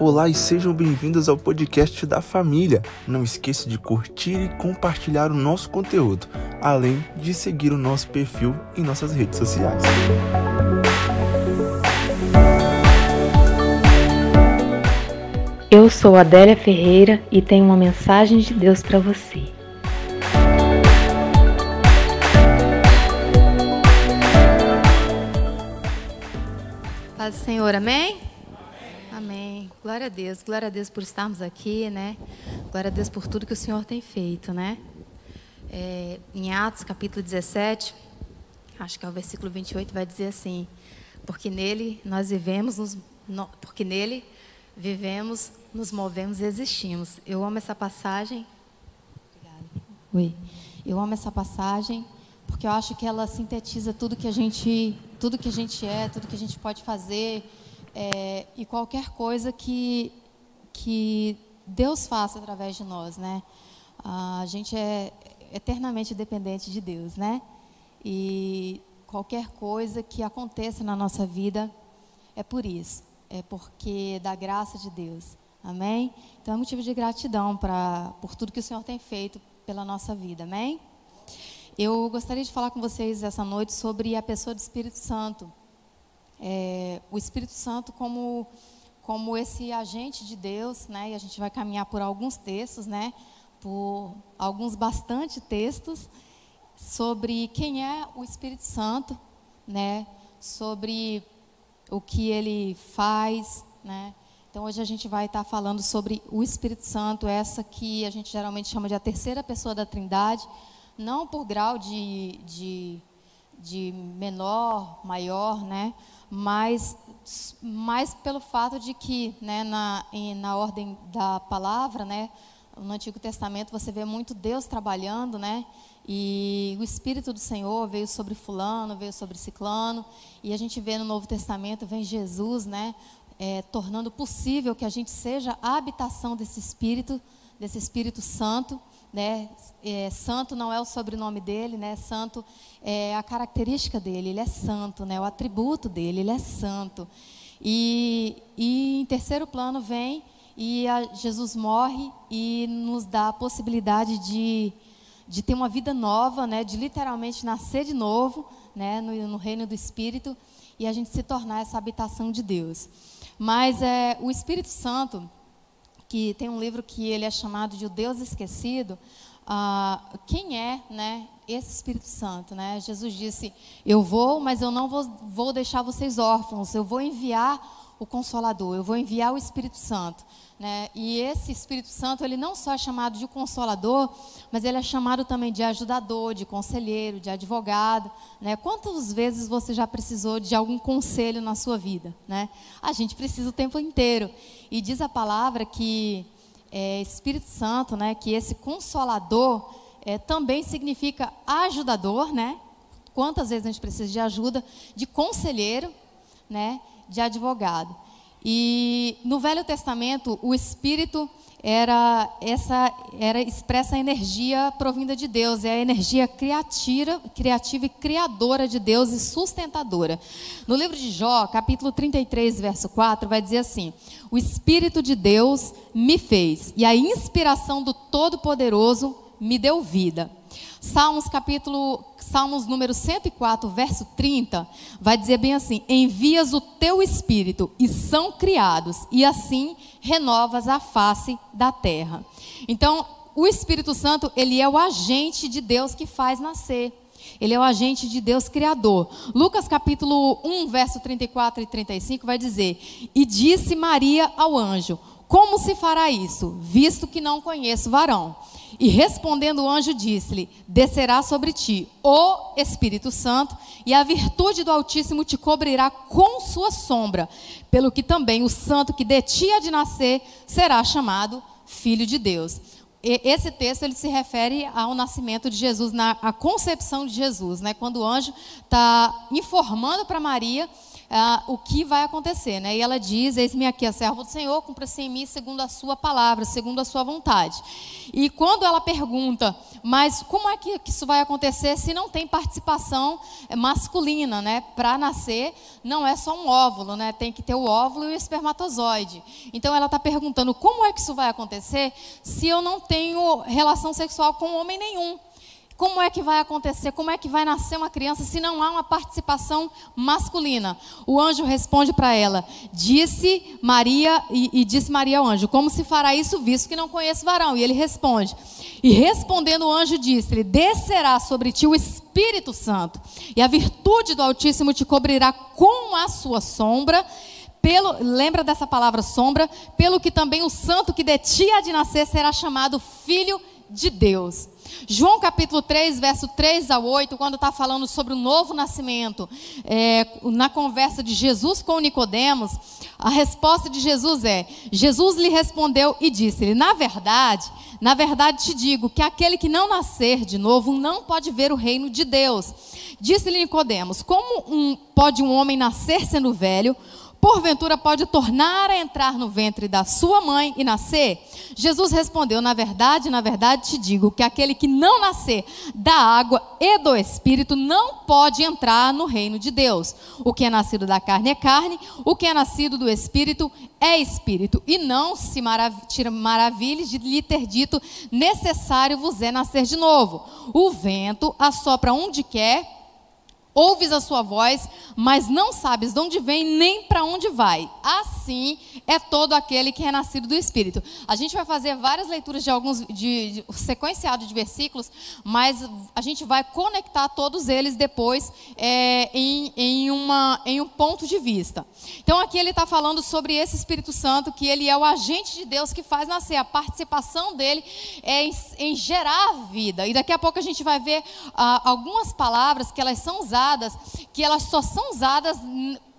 Olá e sejam bem-vindos ao podcast da família. Não esqueça de curtir e compartilhar o nosso conteúdo, além de seguir o nosso perfil em nossas redes sociais. Eu sou Adélia Ferreira e tenho uma mensagem de Deus para você. Paz do Senhor, amém? Glória a Deus, glória a Deus por estarmos aqui, né? Glória a Deus por tudo que o Senhor tem feito, né? É, em Atos, capítulo 17, acho que é o versículo 28, vai dizer assim: Porque nele nós vivemos, nos, no, porque nele vivemos, nos movemos e existimos. Eu amo essa passagem. Oi. Eu amo essa passagem porque eu acho que ela sintetiza tudo que a gente, tudo que a gente é, tudo que a gente pode fazer é, e qualquer coisa que que Deus faça através de nós, né? A gente é eternamente dependente de Deus, né? E qualquer coisa que aconteça na nossa vida é por isso é porque da graça de Deus. Amém? Então é motivo de gratidão pra, por tudo que o Senhor tem feito pela nossa vida. Amém? Eu gostaria de falar com vocês essa noite sobre a pessoa do Espírito Santo. É, o Espírito Santo como, como esse agente de Deus, né? E a gente vai caminhar por alguns textos, né? Por alguns bastante textos sobre quem é o Espírito Santo, né? Sobre o que ele faz, né? Então hoje a gente vai estar falando sobre o Espírito Santo, essa que a gente geralmente chama de a terceira pessoa da Trindade, não por grau de, de, de menor, maior, né? Mas, mas pelo fato de que, né, na, na ordem da palavra, né, no Antigo Testamento você vê muito Deus trabalhando, né? E o Espírito do Senhor veio sobre fulano, veio sobre ciclano. E a gente vê no Novo Testamento, vem Jesus, né? É, tornando possível que a gente seja a habitação desse Espírito, desse Espírito Santo. Né? É, santo não é o sobrenome dele, né? Santo é a característica dele, ele é santo, né? O atributo dele, ele é santo. E, e em terceiro plano vem e Jesus morre e nos dá a possibilidade de de ter uma vida nova, né, de literalmente nascer de novo, né, no, no, reino do Espírito e a gente se tornar essa habitação de Deus. Mas é, o Espírito Santo, que tem um livro que ele é chamado de o Deus Esquecido, ah, quem é, né, esse Espírito Santo, né? Jesus disse: Eu vou, mas eu não vou, vou deixar vocês órfãos. Eu vou enviar o Consolador. Eu vou enviar o Espírito Santo. Né? E esse Espírito Santo, ele não só é chamado de consolador, mas ele é chamado também de ajudador, de conselheiro, de advogado. Né? Quantas vezes você já precisou de algum conselho na sua vida? Né? A gente precisa o tempo inteiro. E diz a palavra que é, Espírito Santo, né, que esse consolador é, também significa ajudador, né? Quantas vezes a gente precisa de ajuda, de conselheiro, né, de advogado. E no Velho Testamento, o Espírito era essa era expressa a energia provinda de Deus, é a energia criativa, criativa e criadora de Deus e sustentadora. No livro de Jó, capítulo 33, verso 4, vai dizer assim: O Espírito de Deus me fez, e a inspiração do Todo-Poderoso me deu vida. Salmos capítulo, Salmos número 104, verso 30, vai dizer bem assim: Envias o teu espírito e são criados, e assim renovas a face da terra. Então, o Espírito Santo, ele é o agente de Deus que faz nascer. Ele é o agente de Deus criador. Lucas capítulo 1, verso 34 e 35 vai dizer: E disse Maria ao anjo: Como se fará isso, visto que não conheço varão? E respondendo o anjo, disse-lhe: Descerá sobre ti o Espírito Santo, e a virtude do Altíssimo te cobrirá com sua sombra, pelo que também o santo que de ti há de nascer será chamado Filho de Deus. E esse texto ele se refere ao nascimento de Jesus, na a concepção de Jesus, né? Quando o anjo está informando para Maria ah, o que vai acontecer, né? E ela diz: Eis-me aqui a serva do Senhor, cumpra-se em mim segundo a sua palavra, segundo a sua vontade. E quando ela pergunta, mas como é que isso vai acontecer se não tem participação masculina, né? Para nascer, não é só um óvulo, né? Tem que ter o óvulo e o espermatozoide. Então ela está perguntando: como é que isso vai acontecer se eu não tenho relação sexual com homem nenhum? Como é que vai acontecer? Como é que vai nascer uma criança se não há uma participação masculina? O anjo responde para ela: Disse Maria, e, e, disse Maria ao anjo: Como se fará isso, visto que não conheço varão? E ele responde: E respondendo o anjo, disse-lhe: Descerá sobre ti o Espírito Santo, e a virtude do Altíssimo te cobrirá com a sua sombra. Pelo, lembra dessa palavra sombra? Pelo que também o santo que de ti há de nascer será chamado filho de Deus. João capítulo 3, verso 3 a 8, quando está falando sobre o novo nascimento, é, na conversa de Jesus com Nicodemos, a resposta de Jesus é: Jesus lhe respondeu e disse-lhe: Na verdade, na verdade te digo que aquele que não nascer de novo não pode ver o reino de Deus. Disse-lhe Nicodemos: Como um, pode um homem nascer sendo velho? Porventura pode tornar a entrar no ventre da sua mãe e nascer? Jesus respondeu: Na verdade, na verdade te digo que aquele que não nascer da água e do espírito não pode entrar no reino de Deus. O que é nascido da carne é carne, o que é nascido do espírito é espírito. E não se marav maravilhe de lhe ter dito: necessário vos é nascer de novo. O vento assopra onde quer ouves a sua voz, mas não sabes de onde vem nem para onde vai. Assim é todo aquele que é nascido do Espírito. A gente vai fazer várias leituras de alguns de, de sequenciado de versículos, mas a gente vai conectar todos eles depois é, em, em, uma, em um ponto de vista. Então aqui ele está falando sobre esse Espírito Santo, que ele é o agente de Deus que faz nascer. A participação dele é em, em gerar vida. E daqui a pouco a gente vai ver ah, algumas palavras que elas são usadas usadas, que elas só são usadas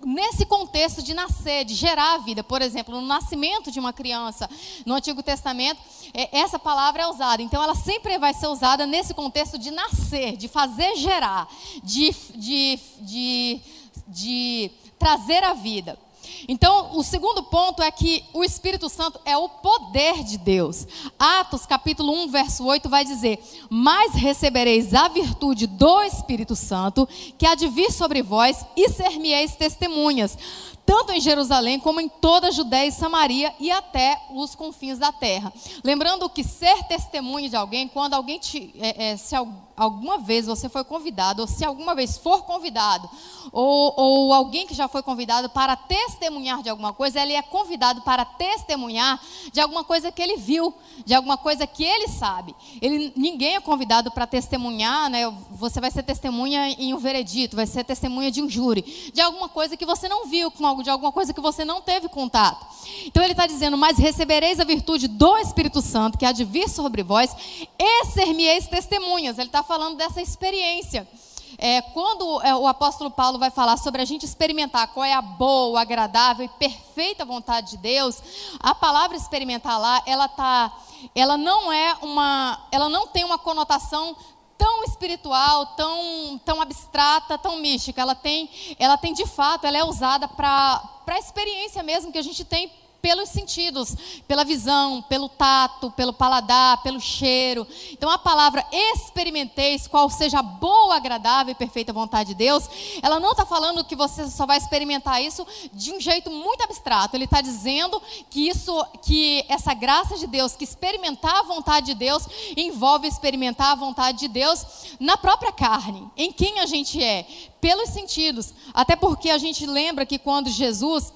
nesse contexto de nascer, de gerar a vida. Por exemplo, no nascimento de uma criança, no Antigo Testamento, é, essa palavra é usada. Então, ela sempre vai ser usada nesse contexto de nascer, de fazer gerar, de, de, de, de trazer a vida. Então, o segundo ponto é que o Espírito Santo é o poder de Deus. Atos, capítulo 1, verso 8 vai dizer: "Mas recebereis a virtude do Espírito Santo, que há de vir sobre vós, e ser-me-eis testemunhas, tanto em Jerusalém como em toda a Judéia e Samaria e até os confins da terra." Lembrando que ser testemunha de alguém, quando alguém te, é, é, se alguma vez você foi convidado, ou se alguma vez for convidado, ou, ou alguém que já foi convidado para testemunhar de alguma coisa, ele é convidado para testemunhar de alguma coisa que ele viu, de alguma coisa que ele sabe. Ele, ninguém é convidado para testemunhar, né? Você vai ser testemunha em um veredito, vai ser testemunha de um júri, de alguma coisa que você não viu, de alguma coisa que você não teve contato. Então ele está dizendo: Mas recebereis a virtude do Espírito Santo, que há de vir sobre vós, e ser-me-eis testemunhas. Ele está falando dessa experiência. É, quando é, o apóstolo Paulo vai falar sobre a gente experimentar qual é a boa, agradável e perfeita vontade de Deus, a palavra experimentar lá, ela tá, ela não é uma, ela não tem uma conotação tão espiritual, tão, tão abstrata, tão mística. Ela tem, ela tem de fato, ela é usada para a experiência mesmo que a gente tem pelos sentidos, pela visão, pelo tato, pelo paladar, pelo cheiro. Então a palavra experimenteis, qual seja a boa, agradável e perfeita vontade de Deus, ela não está falando que você só vai experimentar isso de um jeito muito abstrato. Ele está dizendo que isso, que essa graça de Deus, que experimentar a vontade de Deus, envolve experimentar a vontade de Deus na própria carne, em quem a gente é, pelos sentidos. Até porque a gente lembra que quando Jesus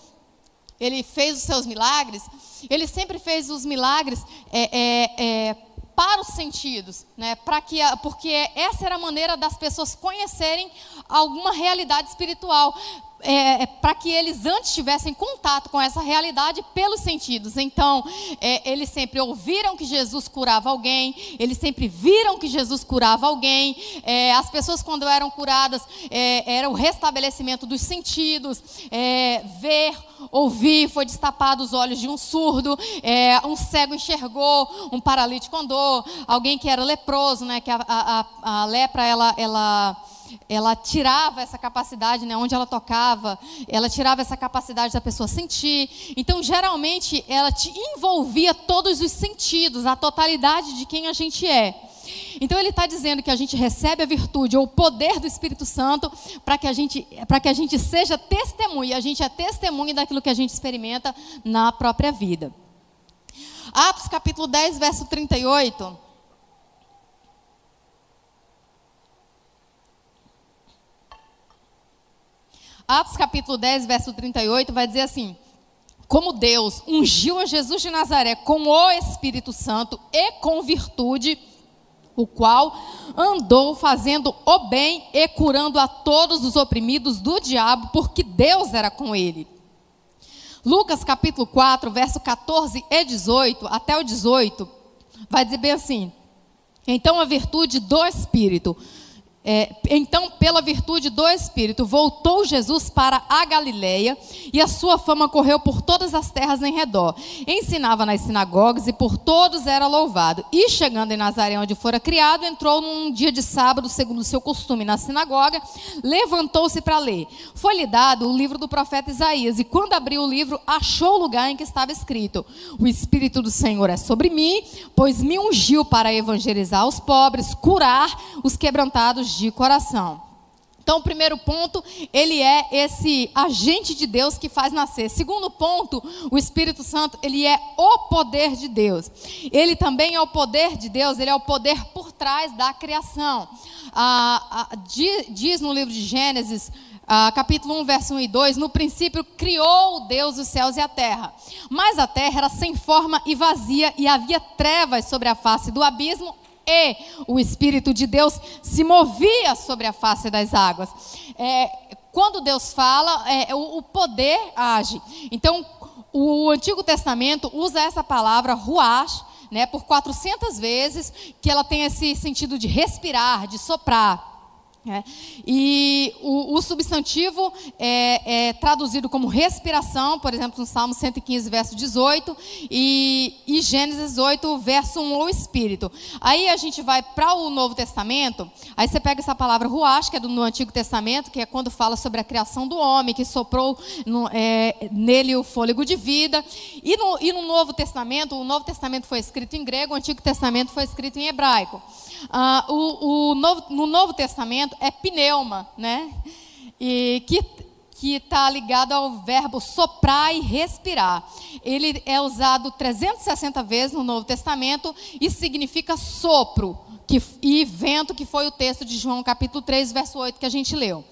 ele fez os seus milagres, ele sempre fez os milagres é, é, é, para os sentidos, né? para que, porque essa era a maneira das pessoas conhecerem alguma realidade espiritual é, é para que eles antes tivessem contato com essa realidade pelos sentidos. Então, é, eles sempre ouviram que Jesus curava alguém, eles sempre viram que Jesus curava alguém. É, as pessoas, quando eram curadas, é, era o restabelecimento dos sentidos, é, ver, ouvir, foi destapado os olhos de um surdo, é, um cego enxergou, um paralítico andou, alguém que era leproso, né, que a, a, a lepra ela, ela ela tirava essa capacidade, né, onde ela tocava, ela tirava essa capacidade da pessoa sentir. Então, geralmente, ela te envolvia todos os sentidos, a totalidade de quem a gente é. Então ele está dizendo que a gente recebe a virtude ou o poder do Espírito Santo para que a gente que a gente seja testemunha. A gente é testemunha daquilo que a gente experimenta na própria vida. Atos capítulo 10, verso 38. Atos capítulo 10, verso 38 vai dizer assim: Como Deus ungiu a Jesus de Nazaré com o Espírito Santo e com virtude, o qual andou fazendo o bem e curando a todos os oprimidos do diabo, porque Deus era com ele. Lucas capítulo 4, verso 14 e 18, até o 18, vai dizer bem assim: Então a virtude do Espírito é, então, pela virtude do Espírito, voltou Jesus para a Galileia e a sua fama correu por todas as terras em redor. Ensinava nas sinagogas e por todos era louvado. E chegando em Nazaré, onde fora criado, entrou num dia de sábado, segundo seu costume, na sinagoga, levantou-se para ler. Foi-lhe dado o livro do profeta Isaías e, quando abriu o livro, achou o lugar em que estava escrito: O Espírito do Senhor é sobre mim, pois me ungiu para evangelizar os pobres, curar os quebrantados de coração. Então, o primeiro ponto, ele é esse agente de Deus que faz nascer. Segundo ponto, o Espírito Santo, ele é o poder de Deus. Ele também é o poder de Deus, ele é o poder por trás da criação. Ah, ah, diz no livro de Gênesis, ah, capítulo 1, verso 1 e 2: No princípio criou Deus os céus e a terra. Mas a terra era sem forma e vazia, e havia trevas sobre a face do abismo, e o Espírito de Deus se movia sobre a face das águas. É, quando Deus fala, é, o, o, poder age. Então, o Antigo Testamento usa essa palavra ruach, né, por 400 vezes, que ela tem esse sentido de respirar, de soprar. É. E o, o substantivo é, é, traduzido como respiração, por exemplo, no Salmo 115, verso 18, e, e Gênesis 8, verso 1, o Espírito. Aí a gente vai para o Novo Testamento, aí você pega essa palavra ruach, que é do Antigo Testamento, que é quando fala sobre a criação do homem, que soprou no, é, nele o fôlego de vida. E no, e no Novo Testamento, o Novo Testamento foi escrito em grego, o Antigo Testamento foi escrito em hebraico. Ah, o, o novo, no Novo Testamento é pneuma, né? E que que está ligado ao verbo soprar e respirar. Ele é usado 360 vezes no Novo Testamento e significa sopro que, e vento, que foi o texto de João capítulo 3, verso 8 que a gente leu.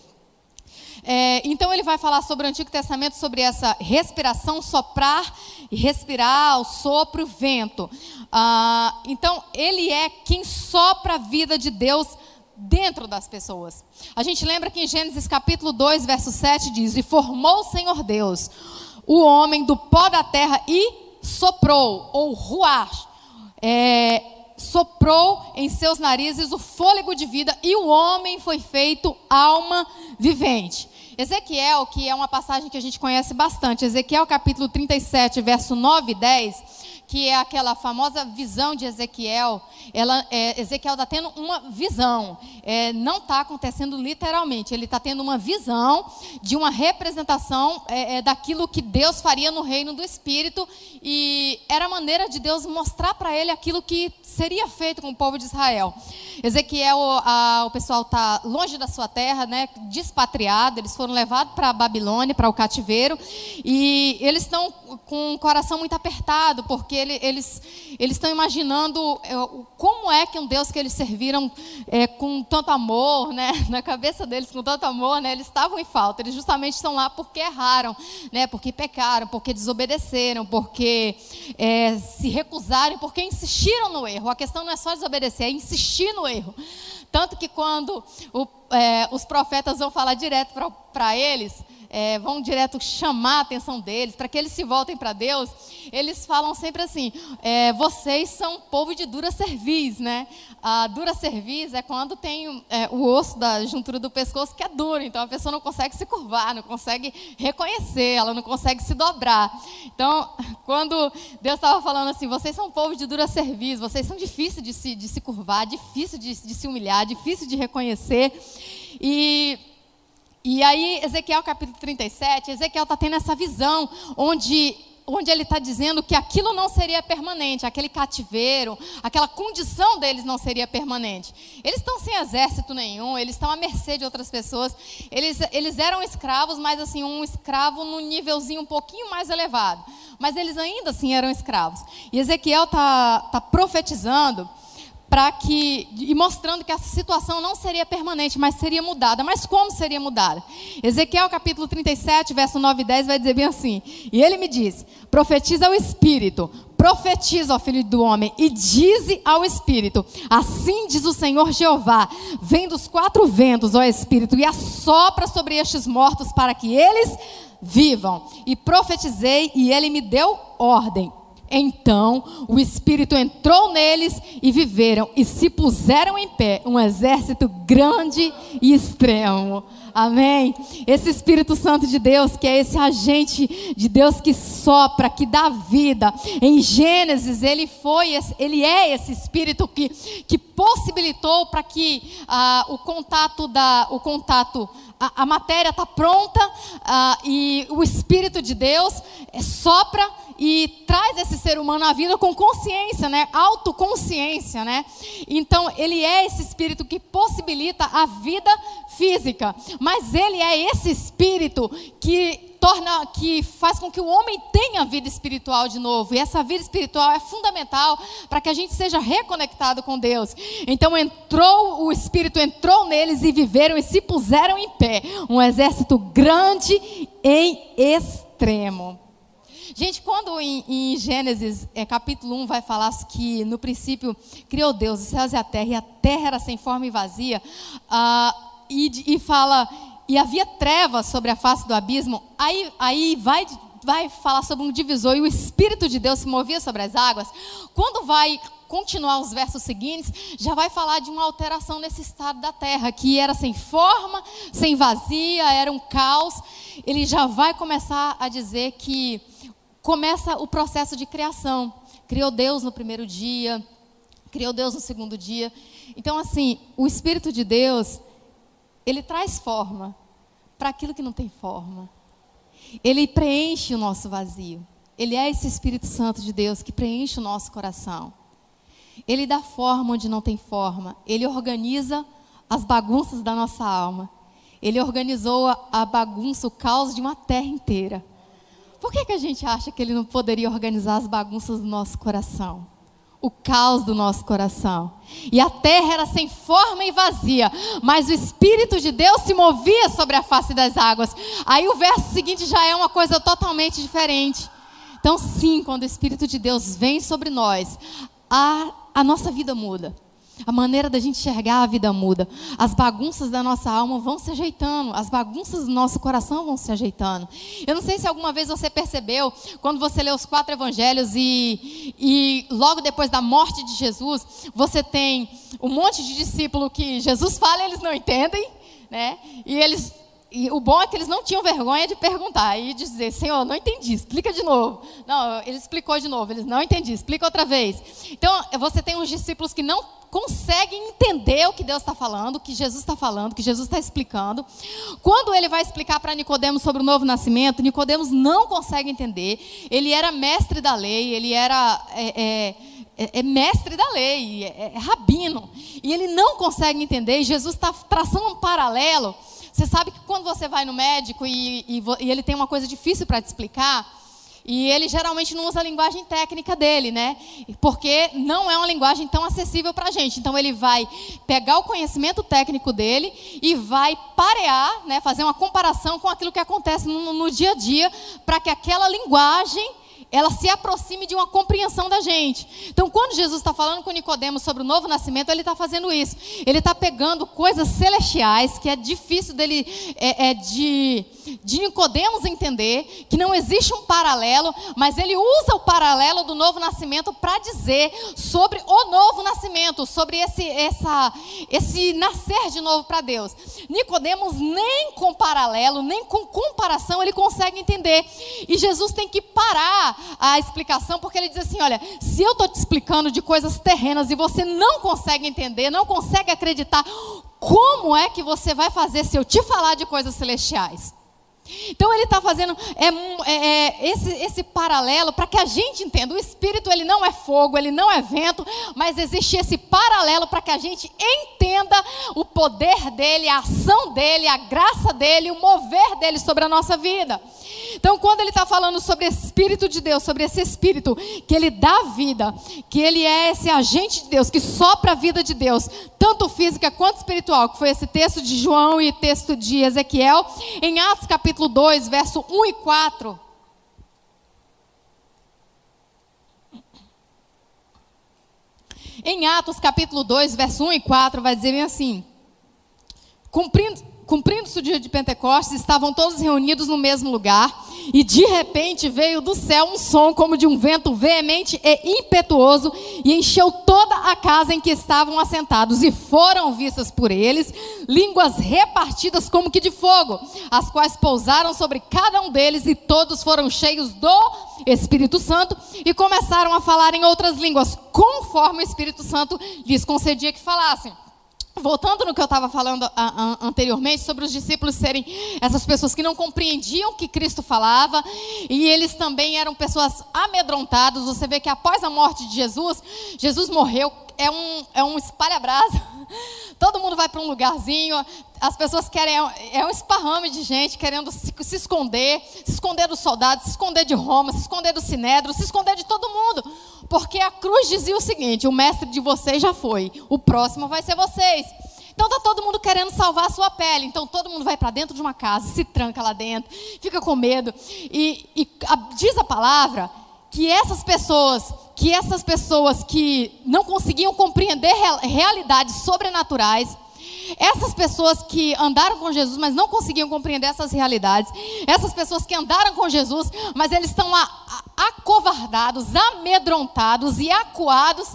É, então ele vai falar sobre o Antigo Testamento, sobre essa respiração, soprar e respirar, o sopro, o vento. Ah, então ele é quem sopra a vida de Deus dentro das pessoas. A gente lembra que em Gênesis capítulo 2, verso 7 diz: E formou o Senhor Deus o homem do pó da terra e soprou, ou ruar, é, soprou em seus narizes o fôlego de vida, e o homem foi feito alma vivente. Ezequiel, que é uma passagem que a gente conhece bastante, Ezequiel capítulo 37, verso 9 e 10, que é aquela famosa visão de Ezequiel. Ela, é, Ezequiel está tendo uma visão, é, não está acontecendo literalmente, ele está tendo uma visão de uma representação é, é, daquilo que Deus faria no reino do Espírito, e era a maneira de Deus mostrar para ele aquilo que seria feito com o povo de Israel. Ezequiel, a, o pessoal está longe da sua terra, né, despatriado, eles foram levados para a Babilônia, para o cativeiro, e eles estão com o coração muito apertado, porque ele, eles estão imaginando é, como é que um Deus que eles serviram é, com tanto amor, né, na cabeça deles com tanto amor, né, eles estavam em falta. Eles justamente estão lá porque erraram, né, porque pecaram, porque desobedeceram, porque é, se recusaram, porque insistiram no erro. A questão não é só desobedecer, é insistir no erro. Tanto que quando o, é, os profetas vão falar direto para eles, é, vão direto chamar a atenção deles, para que eles se voltem para Deus, eles falam sempre assim: é, vocês são povo de dura cerviz, né? A dura cerviz é quando tem é, o osso da juntura do pescoço que é duro, então a pessoa não consegue se curvar, não consegue reconhecer, ela não consegue se dobrar. Então, quando Deus estava falando assim: vocês são povo de dura cerviz, vocês são difíceis de se, de se curvar, difícil de, de se humilhar, difícil de reconhecer. E, e aí, Ezequiel capítulo 37, Ezequiel está tendo essa visão onde onde ele está dizendo que aquilo não seria permanente, aquele cativeiro, aquela condição deles não seria permanente. Eles estão sem exército nenhum, eles estão à mercê de outras pessoas. Eles, eles eram escravos, mas assim, um escravo num nívelzinho um pouquinho mais elevado. Mas eles ainda assim eram escravos. E Ezequiel está tá profetizando para que e mostrando que essa situação não seria permanente, mas seria mudada. Mas como seria mudada? Ezequiel capítulo 37, verso 9 e 10 vai dizer bem assim: "E ele me disse: Profetiza ao espírito, profetiza ao filho do homem e dize ao espírito: Assim diz o Senhor Jeová: Vem dos quatro ventos, ó espírito, e assopra sobre estes mortos para que eles vivam. E profetizei e ele me deu ordem então o Espírito entrou neles e viveram e se puseram em pé um exército grande e extremo. Amém? Esse Espírito Santo de Deus, que é esse agente de Deus que sopra, que dá vida. Em Gênesis, ele foi, ele é esse Espírito que, que possibilitou para que ah, o contato da, o contato a, a matéria está pronta ah, e o Espírito de Deus sopra e traz esse ser humano à vida com consciência, né? Autoconsciência, né? Então, ele é esse espírito que possibilita a vida física, mas ele é esse espírito que torna que faz com que o homem tenha vida espiritual de novo. E essa vida espiritual é fundamental para que a gente seja reconectado com Deus. Então entrou o espírito entrou neles e viveram e se puseram em pé, um exército grande em extremo. Gente, quando em, em Gênesis é, capítulo 1 vai falar que no princípio criou Deus os céus e a terra, e a terra era sem forma e vazia, uh, e, e fala, e havia trevas sobre a face do abismo, aí, aí vai vai falar sobre um divisor e o Espírito de Deus se movia sobre as águas. Quando vai continuar os versos seguintes, já vai falar de uma alteração nesse estado da terra, que era sem forma, sem vazia, era um caos. Ele já vai começar a dizer que começa o processo de criação. Criou Deus no primeiro dia, criou Deus no segundo dia. Então, assim, o Espírito de Deus, ele traz forma para aquilo que não tem forma. Ele preenche o nosso vazio. Ele é esse Espírito Santo de Deus que preenche o nosso coração. Ele dá forma onde não tem forma. Ele organiza as bagunças da nossa alma. Ele organizou a, bagunça, o caos de uma terra inteira. Que, que a gente acha que ele não poderia organizar as bagunças do nosso coração? O caos do nosso coração. E a terra era sem forma e vazia, mas o Espírito de Deus se movia sobre a face das águas. Aí o verso seguinte já é uma coisa totalmente diferente. Então, sim, quando o Espírito de Deus vem sobre nós, a, a nossa vida muda. A maneira da gente enxergar a vida muda. As bagunças da nossa alma vão se ajeitando, as bagunças do nosso coração vão se ajeitando. Eu não sei se alguma vez você percebeu, quando você lê os quatro evangelhos e, e logo depois da morte de Jesus, você tem um monte de discípulo que Jesus fala e eles não entendem, né? E eles e o bom é que eles não tinham vergonha de perguntar e de dizer, Senhor, não entendi, explica de novo. Não, ele explicou de novo, eles não entendi, explica outra vez. Então, você tem uns discípulos que não conseguem entender o que Deus está falando, o que Jesus está falando, o que Jesus está explicando. Quando ele vai explicar para Nicodemos sobre o novo nascimento, Nicodemos não consegue entender. Ele era mestre da lei, ele era é, é, é, é mestre da lei, é, é rabino. E ele não consegue entender, e Jesus está traçando um paralelo você sabe que quando você vai no médico e, e, e ele tem uma coisa difícil para te explicar, e ele geralmente não usa a linguagem técnica dele, né? Porque não é uma linguagem tão acessível para a gente. Então ele vai pegar o conhecimento técnico dele e vai parear, né? fazer uma comparação com aquilo que acontece no, no dia a dia, para que aquela linguagem ela se aproxime de uma compreensão da gente. Então, quando Jesus está falando com Nicodemos sobre o novo nascimento, ele está fazendo isso. Ele está pegando coisas celestiais que é difícil dele é, é de, de Nicodemos entender, que não existe um paralelo, mas ele usa o paralelo do novo nascimento para dizer sobre o novo nascimento, sobre esse, essa, esse nascer de novo para Deus. Nicodemos nem com paralelo, nem com comparação ele consegue entender. E Jesus tem que parar a explicação, porque ele diz assim: olha, se eu estou te explicando de coisas terrenas e você não consegue entender, não consegue acreditar, como é que você vai fazer se eu te falar de coisas celestiais? Então ele está fazendo é, é, é, esse, esse paralelo para que a gente entenda. O Espírito ele não é fogo, ele não é vento, mas existe esse paralelo para que a gente entenda o poder dele, a ação dele, a graça dele, o mover dele sobre a nossa vida. Então, quando ele está falando sobre o Espírito de Deus, sobre esse Espírito que ele dá vida, que ele é esse agente de Deus, que sopra a vida de Deus, tanto física quanto espiritual, que foi esse texto de João e texto de Ezequiel, em Atos capítulo 2, verso 1 e 4. Em Atos capítulo 2, verso 1 e 4, vai dizer bem assim: Cumprindo, Cumprindo-se o dia de Pentecostes, estavam todos reunidos no mesmo lugar, e de repente veio do céu um som como de um vento veemente e impetuoso, e encheu toda a casa em que estavam assentados, e foram vistas por eles línguas repartidas como que de fogo, as quais pousaram sobre cada um deles, e todos foram cheios do Espírito Santo, e começaram a falar em outras línguas, conforme o Espírito Santo lhes concedia que falassem. Voltando no que eu estava falando anteriormente sobre os discípulos serem essas pessoas que não compreendiam o que Cristo falava e eles também eram pessoas amedrontadas. Você vê que após a morte de Jesus, Jesus morreu, é um, é um espalha-brasa. Todo mundo vai para um lugarzinho, as pessoas querem, é um esparrame de gente querendo se, se, esconder, se esconder dos soldados, se esconder de Roma, se esconder do Sinédrio, se esconder de todo mundo. Porque a cruz dizia o seguinte: o mestre de vocês já foi, o próximo vai ser vocês. Então está todo mundo querendo salvar a sua pele. Então todo mundo vai para dentro de uma casa, se tranca lá dentro, fica com medo. E, e a, diz a palavra que essas pessoas, que essas pessoas que não conseguiam compreender real, realidades sobrenaturais, essas pessoas que andaram com Jesus, mas não conseguiam compreender essas realidades, essas pessoas que andaram com Jesus, mas eles estão acovardados, amedrontados e acuados,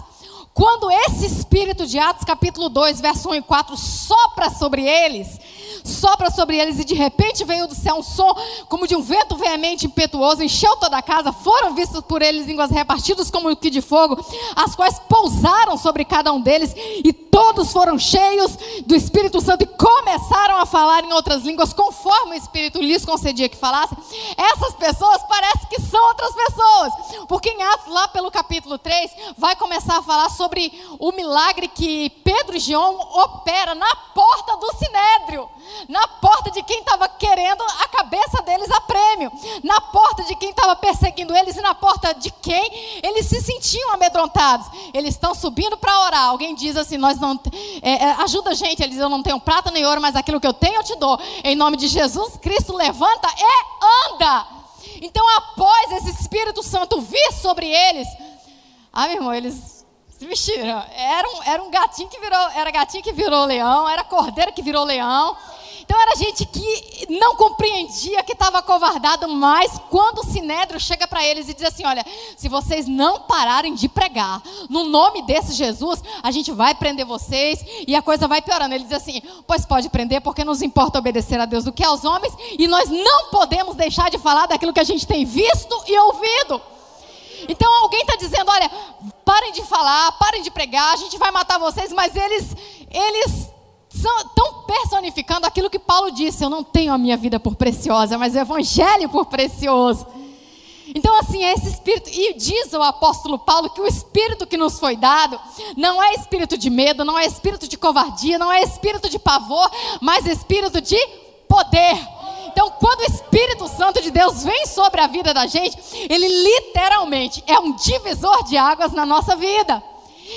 quando esse espírito de Atos capítulo 2, verso 1 e 4 sopra sobre eles, sopra sobre eles e de repente veio do céu um som como de um vento veemente impetuoso, encheu toda a casa, foram vistas por eles línguas repartidas como que de fogo, as quais pousaram sobre cada um deles e todos foram cheios do Espírito Santo e começaram a falar em outras línguas conforme o Espírito lhes concedia que falassem. Essas pessoas parece que são outras pessoas, porque em Atos, lá pelo capítulo 3, vai começar a falar sobre o milagre que Pedro e João opera na porta do Sinédrio na porta de quem estava querendo a cabeça deles a prêmio, na porta de quem estava perseguindo eles e na porta de quem eles se sentiam amedrontados. Eles estão subindo para orar. Alguém diz assim: Nós não é, é, ajuda a gente. Eles Eu não tenho prata nem ouro, mas aquilo que eu tenho eu te dou. Em nome de Jesus Cristo, levanta e anda. Então, após esse Espírito Santo vir sobre eles, ah, meu irmão, eles se vestiram. Era um, era um gatinho que virou, era gatinho que virou leão, era cordeiro que virou leão. Então era gente que não compreendia, que estava covardado, mas quando o Sinédrio chega para eles e diz assim: olha, se vocês não pararem de pregar no nome desse Jesus, a gente vai prender vocês e a coisa vai piorando. Ele diz assim: pois pode prender, porque nos importa obedecer a Deus do que aos homens, e nós não podemos deixar de falar daquilo que a gente tem visto e ouvido. Então alguém está dizendo: olha, parem de falar, parem de pregar, a gente vai matar vocês, mas eles, eles estão personificando aquilo que Paulo disse: eu não tenho a minha vida por preciosa, mas o evangelho por precioso. Então, assim, é esse espírito, e diz o apóstolo Paulo que o espírito que nos foi dado não é espírito de medo, não é espírito de covardia, não é espírito de pavor, mas espírito de poder. Então, quando o Espírito Santo de Deus vem sobre a vida da gente, ele literalmente é um divisor de águas na nossa vida.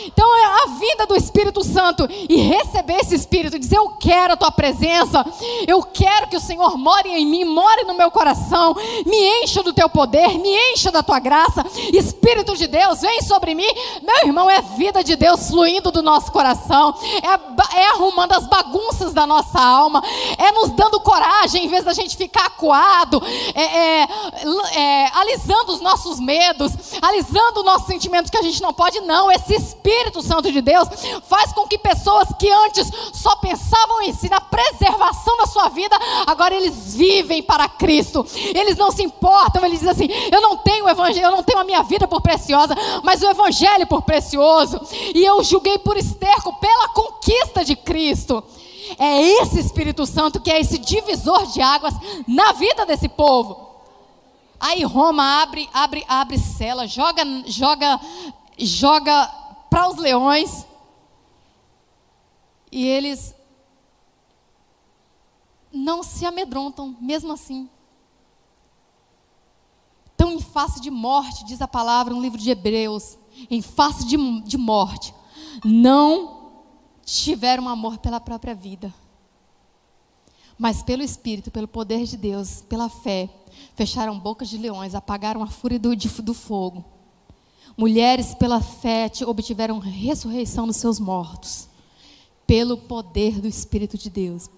Então a do Espírito Santo e receber esse Espírito, dizer eu quero a tua presença, eu quero que o Senhor more em mim, more no meu coração, me encha do teu poder, me encha da tua graça, Espírito de Deus, vem sobre mim, meu irmão, é vida de Deus fluindo do nosso coração, é, é arrumando as bagunças da nossa alma, é nos dando coragem em vez da gente ficar acuado, é, é, é alisando os nossos medos, alisando o nosso sentimento que a gente não pode, não, esse Espírito Santo de Deus faz com que pessoas que antes só pensavam em si, na preservação da sua vida, agora eles vivem para Cristo. Eles não se importam, eles dizem assim: eu não tenho o evangelho, eu não tenho a minha vida por preciosa, mas o evangelho por precioso. E eu julguei por esterco pela conquista de Cristo. É esse Espírito Santo que é esse divisor de águas na vida desse povo. Aí Roma abre, abre, abre cela, joga, joga, joga para os leões. E eles não se amedrontam, mesmo assim. Estão em face de morte, diz a palavra no livro de Hebreus, em face de, de morte. Não tiveram amor pela própria vida, mas pelo Espírito, pelo poder de Deus, pela fé, fecharam bocas de leões, apagaram a fúria do, de, do fogo. Mulheres, pela fé, obtiveram ressurreição dos seus mortos, pelo poder do Espírito de Deus.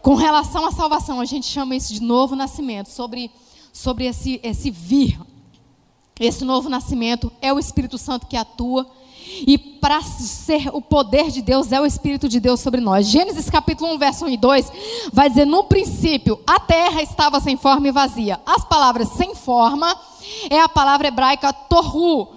Com relação à salvação, a gente chama isso de novo nascimento, sobre, sobre esse, esse vir. Esse novo nascimento é o Espírito Santo que atua e para ser o poder de Deus é o Espírito de Deus sobre nós. Gênesis capítulo 1, verso 1 e 2 vai dizer: No princípio, a terra estava sem forma e vazia. As palavras sem forma é a palavra hebraica torru,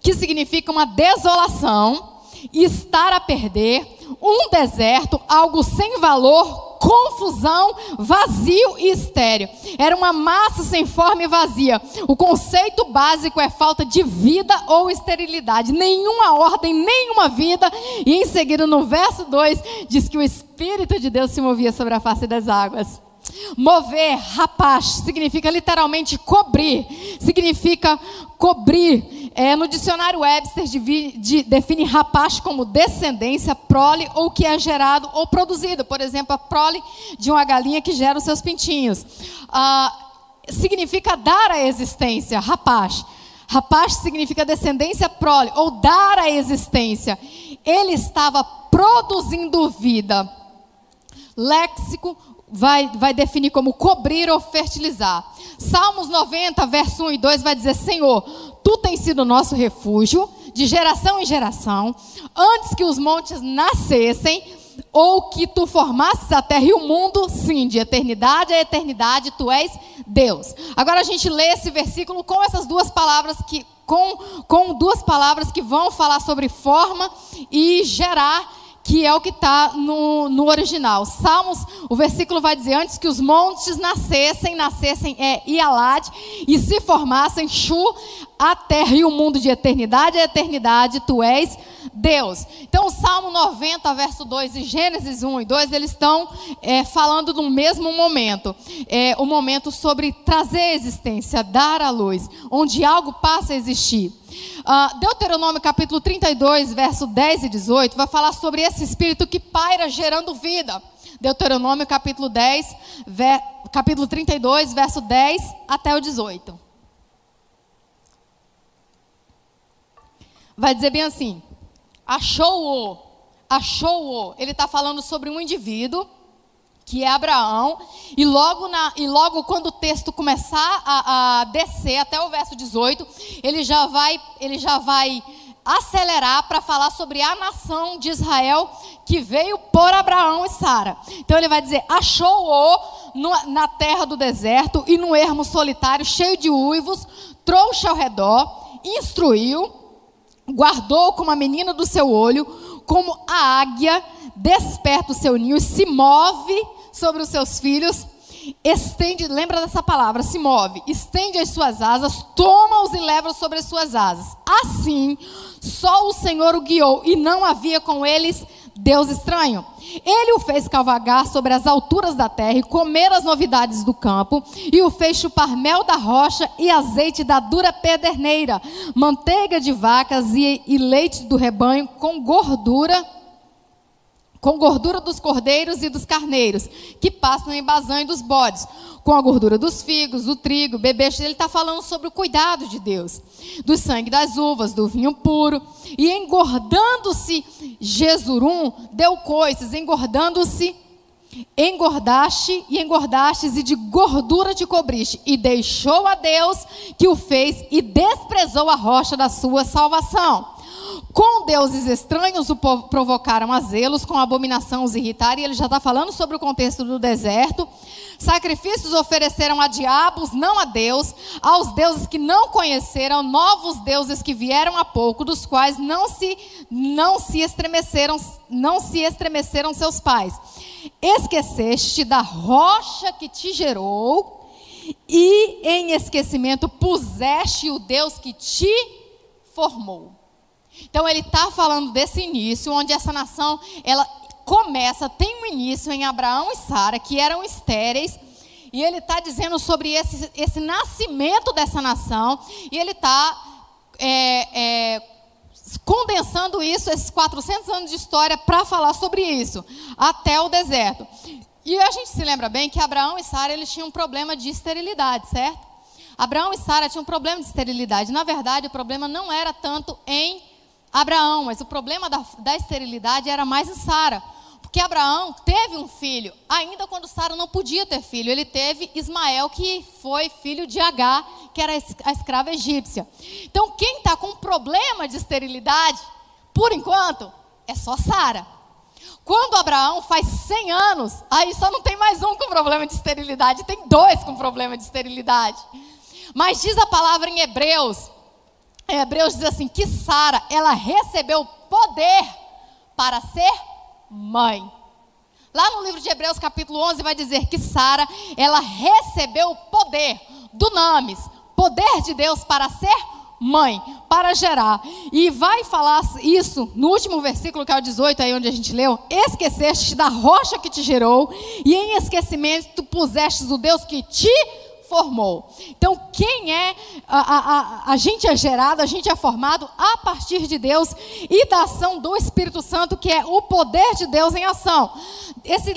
que significa uma desolação, estar a perder, um deserto, algo sem valor, confusão, vazio e estéreo. Era uma massa sem forma e vazia. O conceito básico é falta de vida ou esterilidade. Nenhuma ordem, nenhuma vida. E em seguida, no verso 2, diz que o Espírito de Deus se movia sobre a face das águas. Mover, rapaz, significa literalmente cobrir, significa cobrir. É, no dicionário Webster de, de, define rapaz como descendência, prole ou que é gerado ou produzido. Por exemplo, a prole de uma galinha que gera os seus pintinhos. Ah, significa dar a existência, rapaz. Rapaz significa descendência prole ou dar a existência. Ele estava produzindo vida. Léxico vai, vai definir como cobrir ou fertilizar. Salmos 90, verso 1 e 2 vai dizer: Senhor, tu tens sido nosso refúgio, de geração em geração, antes que os montes nascessem, ou que tu formasses a terra e o mundo, sim, de eternidade a eternidade, tu és Deus. Agora a gente lê esse versículo com essas duas palavras que com, com duas palavras que vão falar sobre forma e gerar que é o que está no, no original. Salmos, o versículo vai dizer: Antes que os montes nascessem, nascessem é Ialad, e se formassem Shu, a terra e o mundo de eternidade a eternidade, tu és Deus. Então, o Salmo 90, verso 2 e Gênesis 1 e 2, eles estão é, falando no mesmo momento. É, o momento sobre trazer existência, dar a luz, onde algo passa a existir. Uh, Deuteronômio capítulo 32, verso 10 e 18, vai falar sobre esse espírito que paira gerando vida. Deuteronômio capítulo 10, ver, capítulo 32, verso 10 até o 18. Vai dizer bem assim: achou-o, achou-o. Ele está falando sobre um indivíduo que é Abraão, e logo, na, e logo quando o texto começar a, a, descer até o verso 18, ele já vai, ele já vai acelerar para falar sobre a nação de Israel que veio por Abraão e Sara. Então ele vai dizer: achou-o na terra do deserto e no ermo solitário, cheio de uivos, trouxe ao redor, instruiu, guardou como a menina do seu olho, como a águia desperta o seu ninho e se move sobre os seus filhos, estende, lembra dessa palavra, se move, estende as suas asas, toma-os e leva-os sobre as suas asas. Assim, só o Senhor o guiou e não havia com eles Deus estranho. Ele o fez cavalgar sobre as alturas da terra e comer as novidades do campo, e o fez chupar mel da rocha e azeite da dura pederneira, manteiga de vacas e, e leite do rebanho com gordura com gordura dos cordeiros e dos carneiros, que passam em Bazã e dos bodes, com a gordura dos figos, do trigo, bebês. Ele está falando sobre o cuidado de Deus, do sangue das uvas, do vinho puro. E engordando-se Jesurum, deu coisas, engordando-se, engordaste e engordastes, e de gordura te cobriste, e deixou a Deus que o fez, e desprezou a rocha da sua salvação com deuses estranhos o provocaram a zelos, com abominação os irritaram, e ele já está falando sobre o contexto do deserto. Sacrifícios ofereceram a diabos, não a Deus, aos deuses que não conheceram, novos deuses que vieram há pouco, dos quais não se não se estremeceram, não se estremeceram seus pais. Esqueceste da rocha que te gerou e em esquecimento puseste o Deus que te formou. Então ele está falando desse início, onde essa nação ela começa, tem um início em Abraão e Sara, que eram estéreis, e ele está dizendo sobre esse, esse nascimento dessa nação, e ele está é, é, condensando isso, esses 400 anos de história, para falar sobre isso, até o deserto. E a gente se lembra bem que Abraão e Sara eles tinham um problema de esterilidade, certo? Abraão e Sara tinham um problema de esterilidade. Na verdade, o problema não era tanto em Abraão, mas o problema da, da esterilidade era mais em Sara. Porque Abraão teve um filho, ainda quando Sara não podia ter filho. Ele teve Ismael, que foi filho de Agar, que era a escrava egípcia. Então, quem está com problema de esterilidade, por enquanto, é só Sara. Quando Abraão faz 100 anos, aí só não tem mais um com problema de esterilidade, tem dois com problema de esterilidade. Mas diz a palavra em Hebreus, Hebreus diz assim: que Sara, ela recebeu poder para ser mãe. Lá no livro de Hebreus, capítulo 11, vai dizer que Sara, ela recebeu poder, do Names, poder de Deus para ser mãe, para gerar. E vai falar isso no último versículo, que é o 18, aí onde a gente leu: Esqueceste da rocha que te gerou, e em esquecimento tu pusestes o Deus que te formou. Então, quem é, a, a, a, gente é gerado, a gente é formado a partir de Deus e da ação do Espírito Santo, que é o poder de Deus em ação. Esse,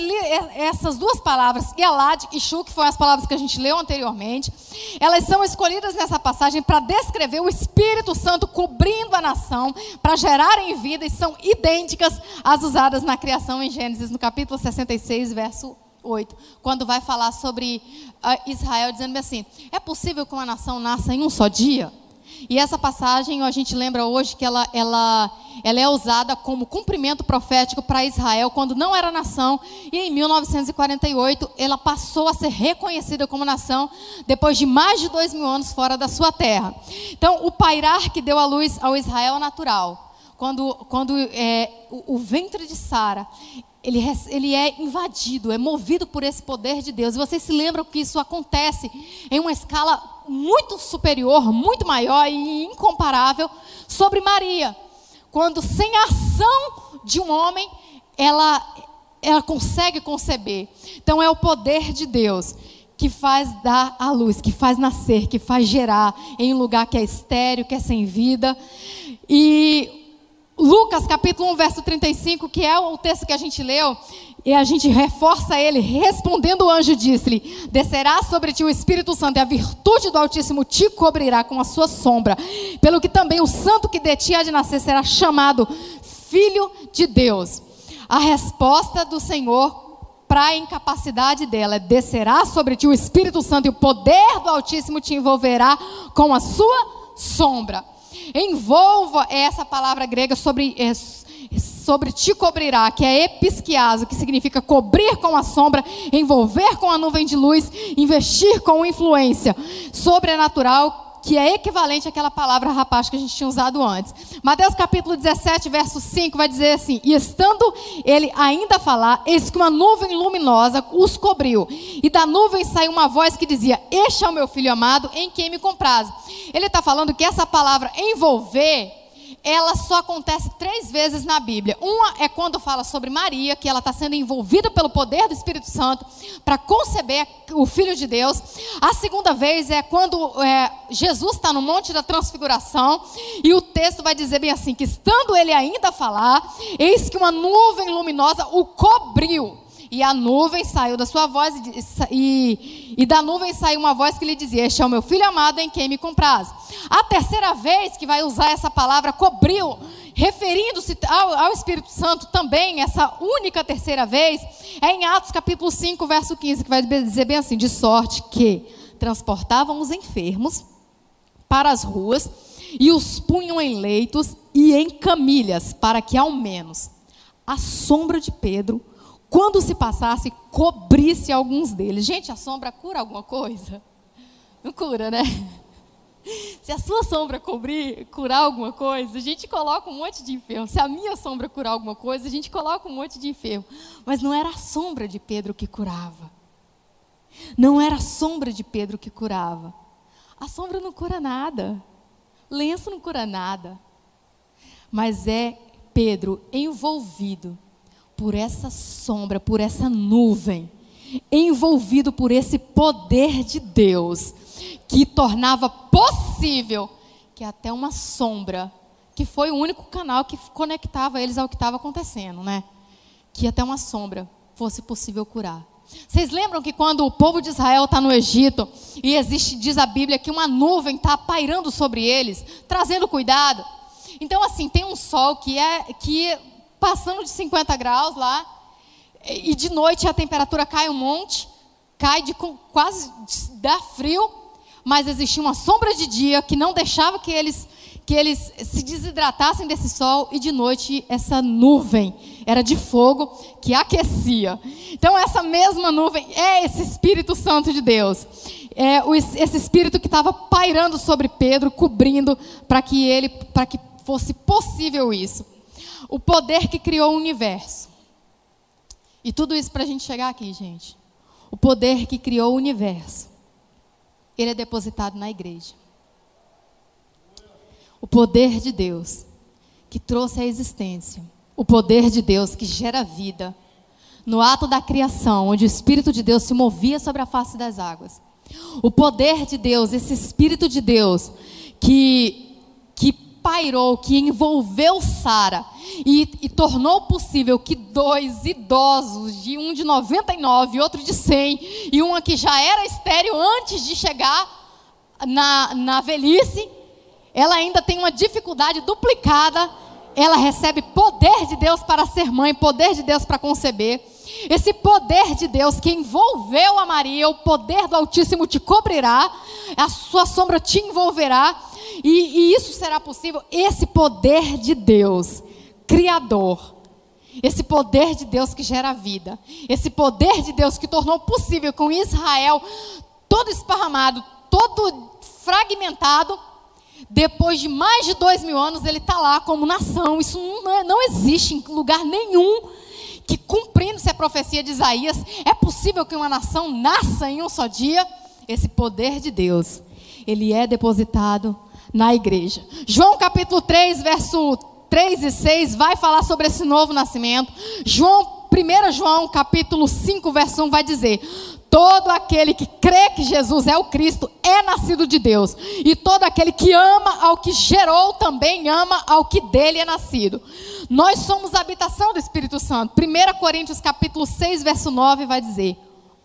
essas duas palavras, Elad e Shu, que foram as palavras que a gente leu anteriormente, elas são escolhidas nessa passagem para descrever o Espírito Santo cobrindo a nação, para gerarem vida, e são idênticas às usadas na criação em Gênesis, no capítulo 66, verso 8, quando vai falar sobre uh, Israel, dizendo assim: é possível que uma nação nasça em um só dia? E essa passagem a gente lembra hoje que ela, ela, ela é usada como cumprimento profético para Israel quando não era nação, e em 1948 ela passou a ser reconhecida como nação depois de mais de dois mil anos fora da sua terra. Então, o pairar que deu a luz ao Israel natural quando, quando é, o, o, ventre de Sara ele, ele é invadido, é movido por esse poder de Deus. E vocês se lembram que isso acontece em uma escala muito superior, muito maior e incomparável sobre Maria. Quando, sem a ação de um homem, ela, ela consegue conceber. Então, é o poder de Deus que faz dar a luz, que faz nascer, que faz gerar em um lugar que é estéreo, que é sem vida. E Lucas capítulo 1, verso 35, que é o texto que a gente leu, e a gente reforça ele, respondendo o anjo disse-lhe: Descerá sobre ti o Espírito Santo, e a virtude do Altíssimo te cobrirá com a sua sombra. Pelo que também o santo que de ti há de nascer será chamado Filho de Deus. A resposta do Senhor para a incapacidade dela é: descerá sobre ti o Espírito Santo, e o poder do Altíssimo te envolverá com a sua sombra. Envolva essa palavra grega sobre, é, sobre te cobrirá, que é episquiaso, que significa cobrir com a sombra, envolver com a nuvem de luz, investir com influência sobrenatural que é equivalente àquela palavra rapaz que a gente tinha usado antes. Mateus capítulo 17, verso 5 vai dizer assim: E estando ele ainda a falar, eis que uma nuvem luminosa os cobriu. E da nuvem saiu uma voz que dizia: Este é o meu filho amado, em quem me compraz. Ele está falando que essa palavra envolver ela só acontece três vezes na Bíblia. Uma é quando fala sobre Maria, que ela está sendo envolvida pelo poder do Espírito Santo para conceber o Filho de Deus. A segunda vez é quando é, Jesus está no Monte da Transfiguração e o texto vai dizer bem assim: que estando ele ainda a falar, eis que uma nuvem luminosa o cobriu. E a nuvem saiu da sua voz, e, e, da nuvem saiu uma voz que lhe dizia: Este é o meu filho amado em quem me compraz. A terceira vez que vai usar essa palavra cobriu, referindo-se ao, ao, Espírito Santo também, essa única terceira vez, é em Atos capítulo 5, verso 15, que vai dizer bem assim: De sorte que transportavam os enfermos para as ruas e os punham em leitos e em camilhas, para que ao menos a sombra de Pedro, quando se passasse, cobrisse alguns deles. Gente, a sombra cura alguma coisa? Não cura, né? Se a sua sombra cobrir, curar alguma coisa, a gente coloca um monte de enfermo. Se a minha sombra curar alguma coisa, a gente coloca um monte de enfermo. Mas não era a sombra de Pedro que curava. Não era a sombra de Pedro que curava. A sombra não cura nada. Lenço não cura nada. Mas é Pedro envolvido por essa sombra, por essa nuvem, envolvido por esse poder de Deus que tornava possível que até uma sombra, que foi o único canal que conectava eles ao que estava acontecendo, né? Que até uma sombra fosse possível curar. Vocês lembram que quando o povo de Israel está no Egito e existe, diz a Bíblia, que uma nuvem está pairando sobre eles, trazendo cuidado? Então, assim, tem um sol que é que passando de 50 graus lá, e de noite a temperatura cai um monte, cai de quase dá frio, mas existia uma sombra de dia que não deixava que eles que eles se desidratassem desse sol e de noite essa nuvem era de fogo que aquecia. Então essa mesma nuvem é esse Espírito Santo de Deus. É esse espírito que estava pairando sobre Pedro, cobrindo para que ele para que fosse possível isso. O poder que criou o universo. E tudo isso para a gente chegar aqui, gente. O poder que criou o universo ele é depositado na igreja. O poder de Deus que trouxe a existência, o poder de Deus que gera vida, no ato da criação, onde o Espírito de Deus se movia sobre a face das águas. O poder de Deus, esse Espírito de Deus que, que pairou, que envolveu Sara e, e, tornou possível que dois idosos, de um de 99 e outro de 100, e uma que já era estéreo antes de chegar na, na velhice, ela ainda tem uma dificuldade duplicada. Ela recebe poder de Deus para ser mãe, poder de Deus para conceber. Esse poder de Deus que envolveu a Maria, o poder do Altíssimo te cobrirá, a sua sombra te envolverá, e, e isso será possível. Esse poder de Deus, Criador, esse poder de Deus que gera vida, esse poder de Deus que tornou possível com Israel todo esparramado, todo fragmentado, depois de mais de dois mil anos, ele está lá como nação. Isso não, é, não existe em lugar nenhum que cumprindo-se a profecia de Isaías, é possível que uma nação nasça em um só dia. Esse poder de Deus, ele é depositado na igreja. João capítulo 3, verso 3 e 6 vai falar sobre esse novo nascimento. João, 1 João capítulo 5, verso 1 vai dizer: Todo aquele que crê que Jesus é o Cristo é nascido de Deus. E todo aquele que ama ao que gerou também ama ao que dele é nascido. Nós somos a habitação do Espírito Santo. 1 Coríntios capítulo 6, verso 9 vai dizer: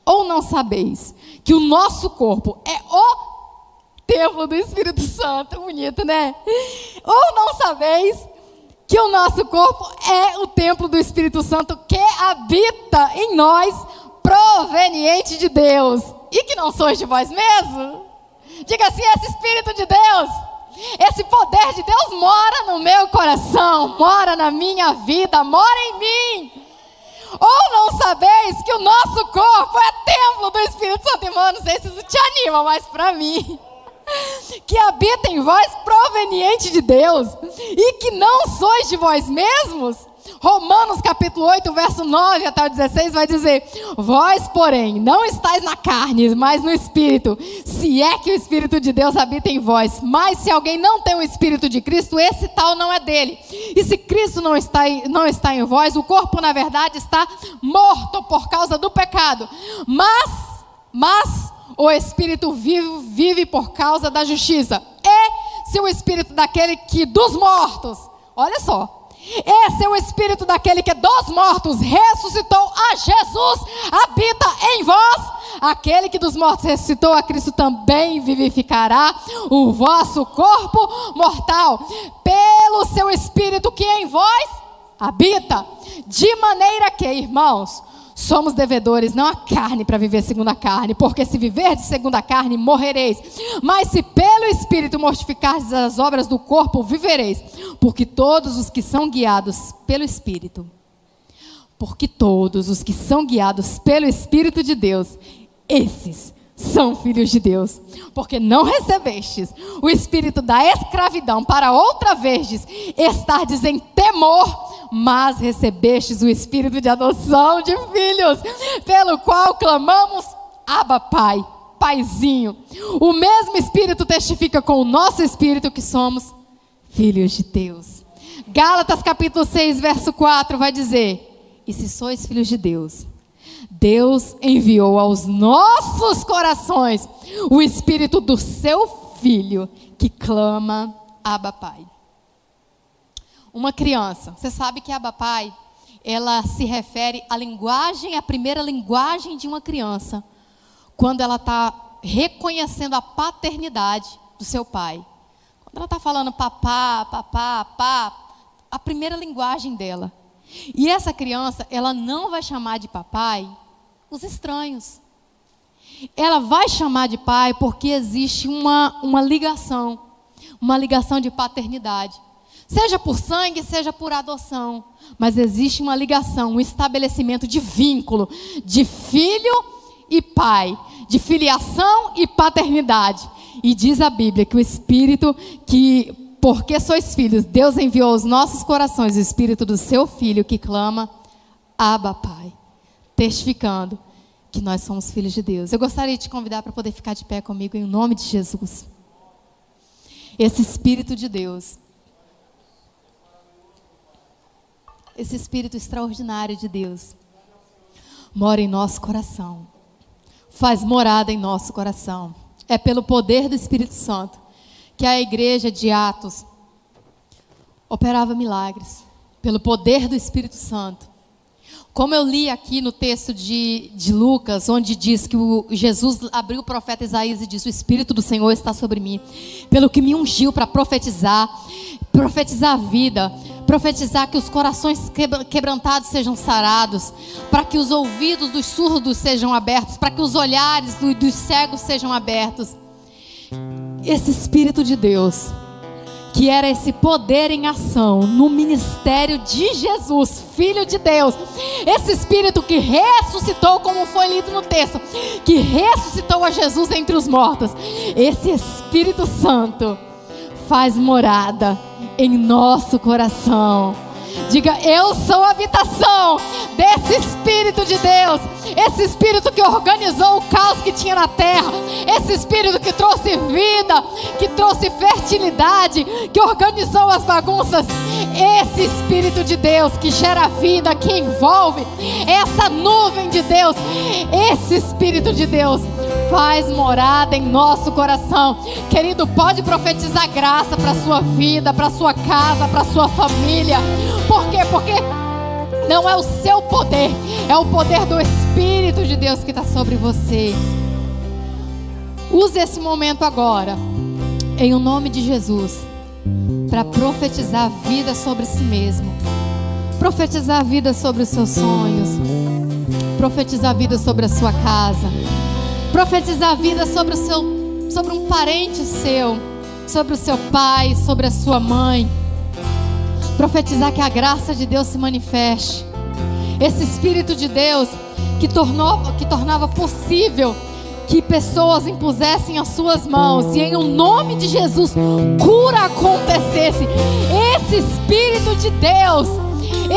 Ou não sabeis que o nosso corpo é o templo do Espírito Santo. Bonito, né? Ou não sabeis que o nosso corpo é o templo do Espírito Santo que habita em nós, proveniente de Deus, e que não sois de vós mesmos? Diga assim: esse Espírito de Deus, esse poder de Deus mora no meu coração, mora na minha vida, mora em mim. Ou não sabeis que o nosso corpo é templo do Espírito Santo? Irmão, não sei se isso te anima, mas para mim que habita em vós proveniente de Deus, e que não sois de vós mesmos? Romanos capítulo 8, verso 9 até o 16 vai dizer: Vós, porém, não estáis na carne, mas no espírito, se é que o espírito de Deus habita em vós. Mas se alguém não tem o espírito de Cristo, esse tal não é dele. E se Cristo não está, não está em vós, o corpo na verdade está morto por causa do pecado. Mas, mas o espírito vivo vive por causa da justiça. Esse é o espírito daquele que dos mortos, olha só, esse é o espírito daquele que dos mortos ressuscitou a Jesus, habita em vós. Aquele que dos mortos ressuscitou a Cristo também vivificará o vosso corpo mortal, pelo seu espírito que em vós habita. De maneira que, irmãos, somos devedores não a carne para viver segundo a carne, porque se viver de segundo a carne, morrereis. Mas se pelo Espírito mortificardes as obras do corpo, vivereis. Porque todos os que são guiados pelo Espírito, porque todos os que são guiados pelo Espírito de Deus, esses são filhos de Deus. Porque não recebestes o espírito da escravidão para outra vez estardes em temor, mas recebestes o espírito de adoção de filhos, pelo qual clamamos: Abba, Pai, Paizinho. O mesmo espírito testifica com o nosso espírito que somos filhos de Deus. Gálatas capítulo 6, verso 4 vai dizer: E se sois filhos de Deus, Deus enviou aos nossos corações o espírito do seu filho que clama Abba Pai. Uma criança, você sabe que Abba Pai, ela se refere à linguagem, à primeira linguagem de uma criança, quando ela está reconhecendo a paternidade do seu pai. Quando ela está falando papá, papá, pá, a primeira linguagem dela. E essa criança, ela não vai chamar de papai os estranhos. Ela vai chamar de pai porque existe uma, uma ligação, uma ligação de paternidade. Seja por sangue, seja por adoção. Mas existe uma ligação, um estabelecimento de vínculo de filho e pai, de filiação e paternidade. E diz a Bíblia que o Espírito que porque sois filhos, Deus enviou aos nossos corações o Espírito do seu Filho que clama, Abba, Pai, testificando que nós somos filhos de Deus. Eu gostaria de te convidar para poder ficar de pé comigo em nome de Jesus. Esse Espírito de Deus, esse Espírito extraordinário de Deus, mora em nosso coração, faz morada em nosso coração. É pelo poder do Espírito Santo que a igreja de Atos operava milagres pelo poder do Espírito Santo. Como eu li aqui no texto de, de Lucas, onde diz que o, Jesus abriu o profeta Isaías e disse: O Espírito do Senhor está sobre mim, pelo que me ungiu para profetizar, profetizar a vida, profetizar que os corações quebrantados sejam sarados, para que os ouvidos dos surdos sejam abertos, para que os olhares dos cegos sejam abertos. Esse Espírito de Deus, que era esse poder em ação no ministério de Jesus, Filho de Deus, esse Espírito que ressuscitou, como foi lido no texto, que ressuscitou a Jesus entre os mortos, esse Espírito Santo faz morada em nosso coração Diga, eu sou a habitação desse Espírito de Deus. Esse Espírito que organizou o caos que tinha na terra. Esse Espírito que trouxe vida, que trouxe fertilidade, que organizou as bagunças. Esse Espírito de Deus que gera vida, que envolve. Essa nuvem de Deus. Esse Espírito de Deus faz morada em nosso coração. Querido, pode profetizar graça para sua vida, para sua casa, para sua família. Por quê? Porque não é o seu poder, é o poder do Espírito de Deus que está sobre você. Use esse momento agora, em o nome de Jesus, para profetizar vida sobre si mesmo, profetizar vida sobre os seus sonhos, profetizar vida sobre a sua casa, profetizar vida sobre o seu, sobre um parente seu, sobre o seu pai, sobre a sua mãe profetizar que a graça de Deus se manifeste. Esse Espírito de Deus que, tornou, que tornava possível que pessoas impusessem as suas mãos e em o um nome de Jesus cura acontecesse. Esse Espírito de Deus,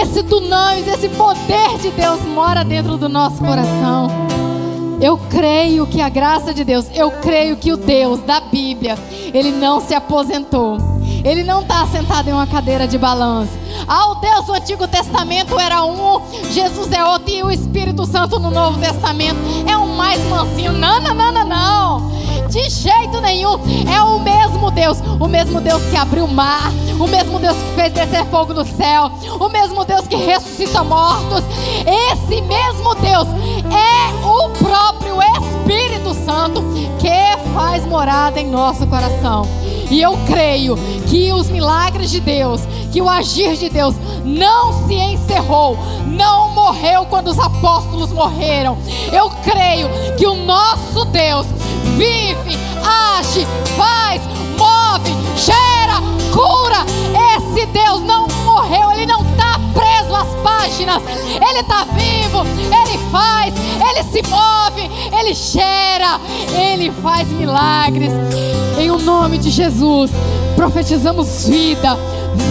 esse dunamis, esse poder de Deus mora dentro do nosso coração. Eu creio que a graça de Deus, eu creio que o Deus da Bíblia, ele não se aposentou. Ele não está sentado em uma cadeira de balanço. Ah, o Deus do Antigo Testamento era um, Jesus é outro e o Espírito Santo no Novo Testamento é um mais mansinho. Não, não, não, não, não. De jeito nenhum. É o mesmo Deus. O mesmo Deus que abriu o mar. O mesmo Deus que fez descer fogo do céu. O mesmo Deus que ressuscita mortos. Esse mesmo Deus é o próprio Espírito Santo que faz morada em nosso coração. E eu creio que os milagres de Deus, que o agir de Deus não se encerrou, não morreu quando os apóstolos morreram. Eu creio que o nosso Deus vive, age, faz, move, gera, cura. Esse Deus não morreu, ele não está preso às páginas, ele está vivo, ele faz, ele se move, ele gera, ele faz milagres. Em o nome de Jesus, profetizamos vida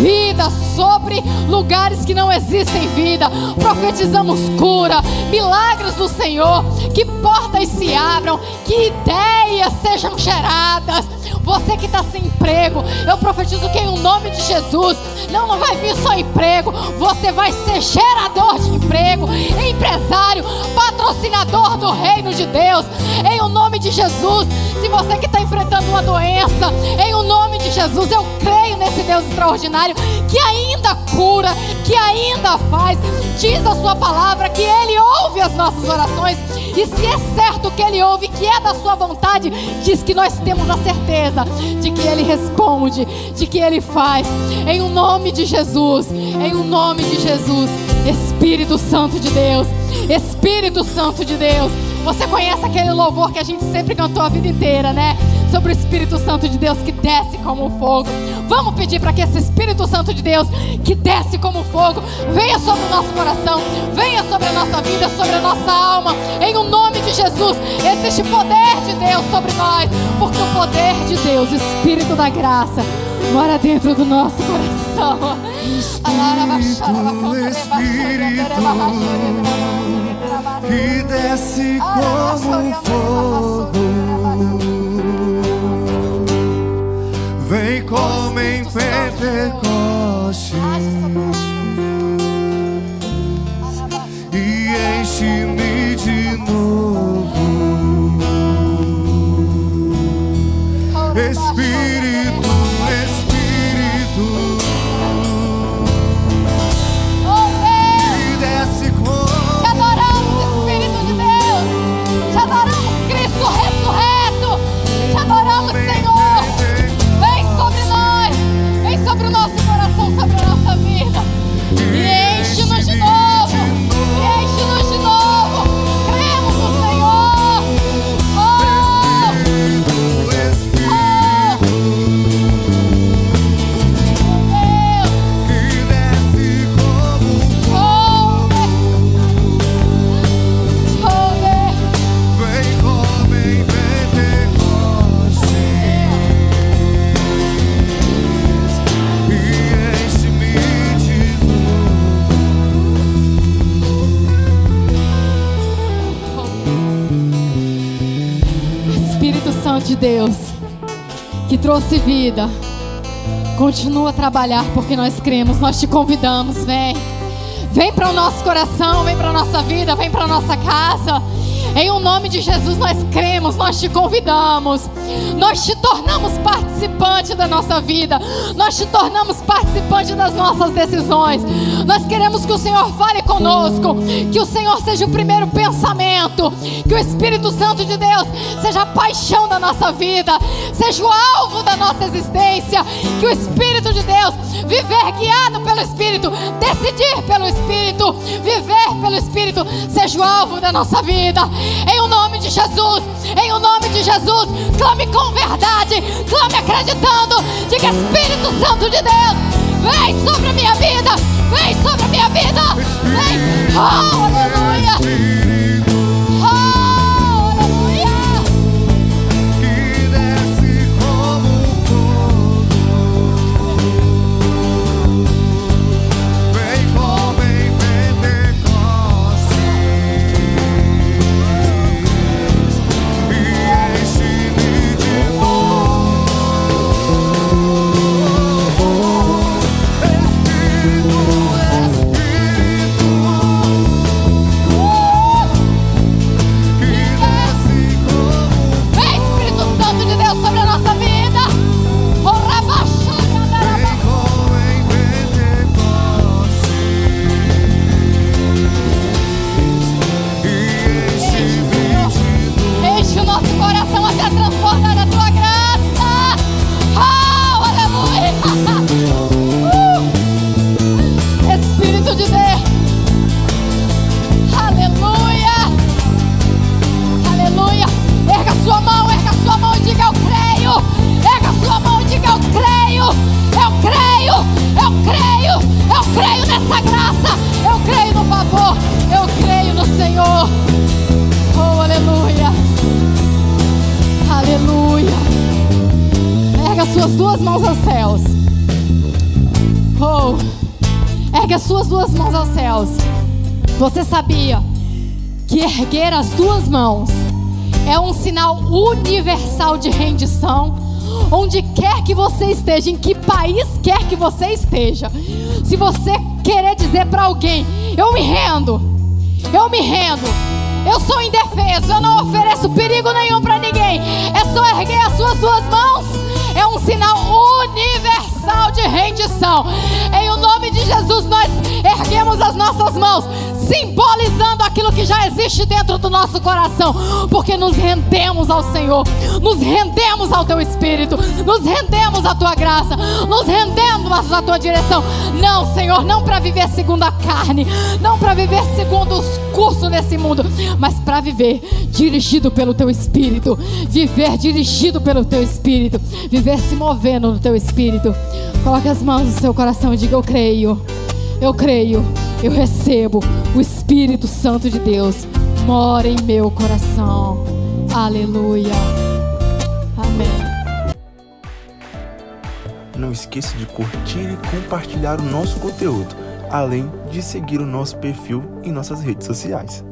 vida sobre lugares que não existem vida. Profetizamos cura, milagres do Senhor, que portas se abram, que ideias sejam geradas. Você que está sem emprego, eu profetizo que em nome de Jesus, não, não vai vir só emprego, você vai ser gerador de emprego, empresário, patrocinador do reino de Deus, em o nome de Jesus. Se você que está enfrentando uma doença, em o nome de Jesus, eu creio nesse Deus extraordinário que ainda cura, que ainda faz. Diz a sua palavra que Ele ouve as nossas orações. E se é certo que Ele ouve, que é da sua vontade, diz que nós temos a certeza de que Ele responde, de que Ele faz. Em o nome de Jesus, em o nome de Jesus, Espírito Santo de Deus, Espírito Santo de Deus. Você conhece aquele louvor que a gente sempre cantou a vida inteira, né? Sobre o Espírito Santo de Deus que desce como fogo. Vamos pedir para que esse Espírito Santo de Deus que desce como fogo venha sobre o nosso coração, venha sobre a nossa vida, sobre a nossa alma. Em o nome de Jesus, existe poder de Deus sobre nós, porque o poder de Deus, o Espírito da graça, mora dentro do nosso coração. Espírito, Espírito que desce como fogo. Vem como em Pentecoste e enche-me vida, continua a trabalhar porque nós cremos, nós te convidamos, vem. Vem para o nosso coração, vem para a nossa vida, vem para a nossa casa. Em o nome de Jesus nós cremos, nós te convidamos. Nós te tornamos participante da nossa vida. Nós te tornamos participante das nossas decisões. Nós queremos que o Senhor fale conosco, que o Senhor seja o primeiro pensamento, que o Espírito Santo de Deus seja a paixão da nossa vida, seja o alvo da nossa existência, que o Espírito de Deus viver guiado pelo Espírito, decidir pelo Espírito, viver pelo Espírito, seja o alvo da nossa vida. Em o nome de Jesus, em o nome de Jesus, clame com verdade, clame acreditando, diga Espírito Santo de Deus, vem sobre a minha vida, vem sobre a minha vida, vem, oh, aleluia, suas duas mãos aos céus. Oh, erga suas duas mãos aos céus. Você sabia que erguer as duas mãos é um sinal universal de rendição? Onde quer que você esteja, em que país quer que você esteja, se você querer dizer para alguém: Eu me rendo, eu me rendo, eu sou indefeso, eu não ofereço perigo nenhum para ninguém, é só erguer as suas duas mãos, é um sinal universal de rendição. Em o nome de Jesus, nós erguemos as nossas mãos, simbolizando aquilo que já existe dentro do nosso coração, porque nos rendemos ao Senhor, nos rendemos ao Teu Espírito, nos rendemos à Tua graça, nos rendemos à Tua direção. Não, Senhor, não para viver segundo a carne, não para viver segundo os cursos desse mundo, mas para viver dirigido pelo Teu Espírito, viver dirigido pelo Teu Espírito, viver se movendo no Teu Espírito. Coloque as mãos no seu coração e diga: Eu creio, eu creio, eu recebo o Espírito Santo de Deus mora em meu coração. Aleluia. Amém. Não esqueça de curtir e compartilhar o nosso conteúdo, além de seguir o nosso perfil em nossas redes sociais.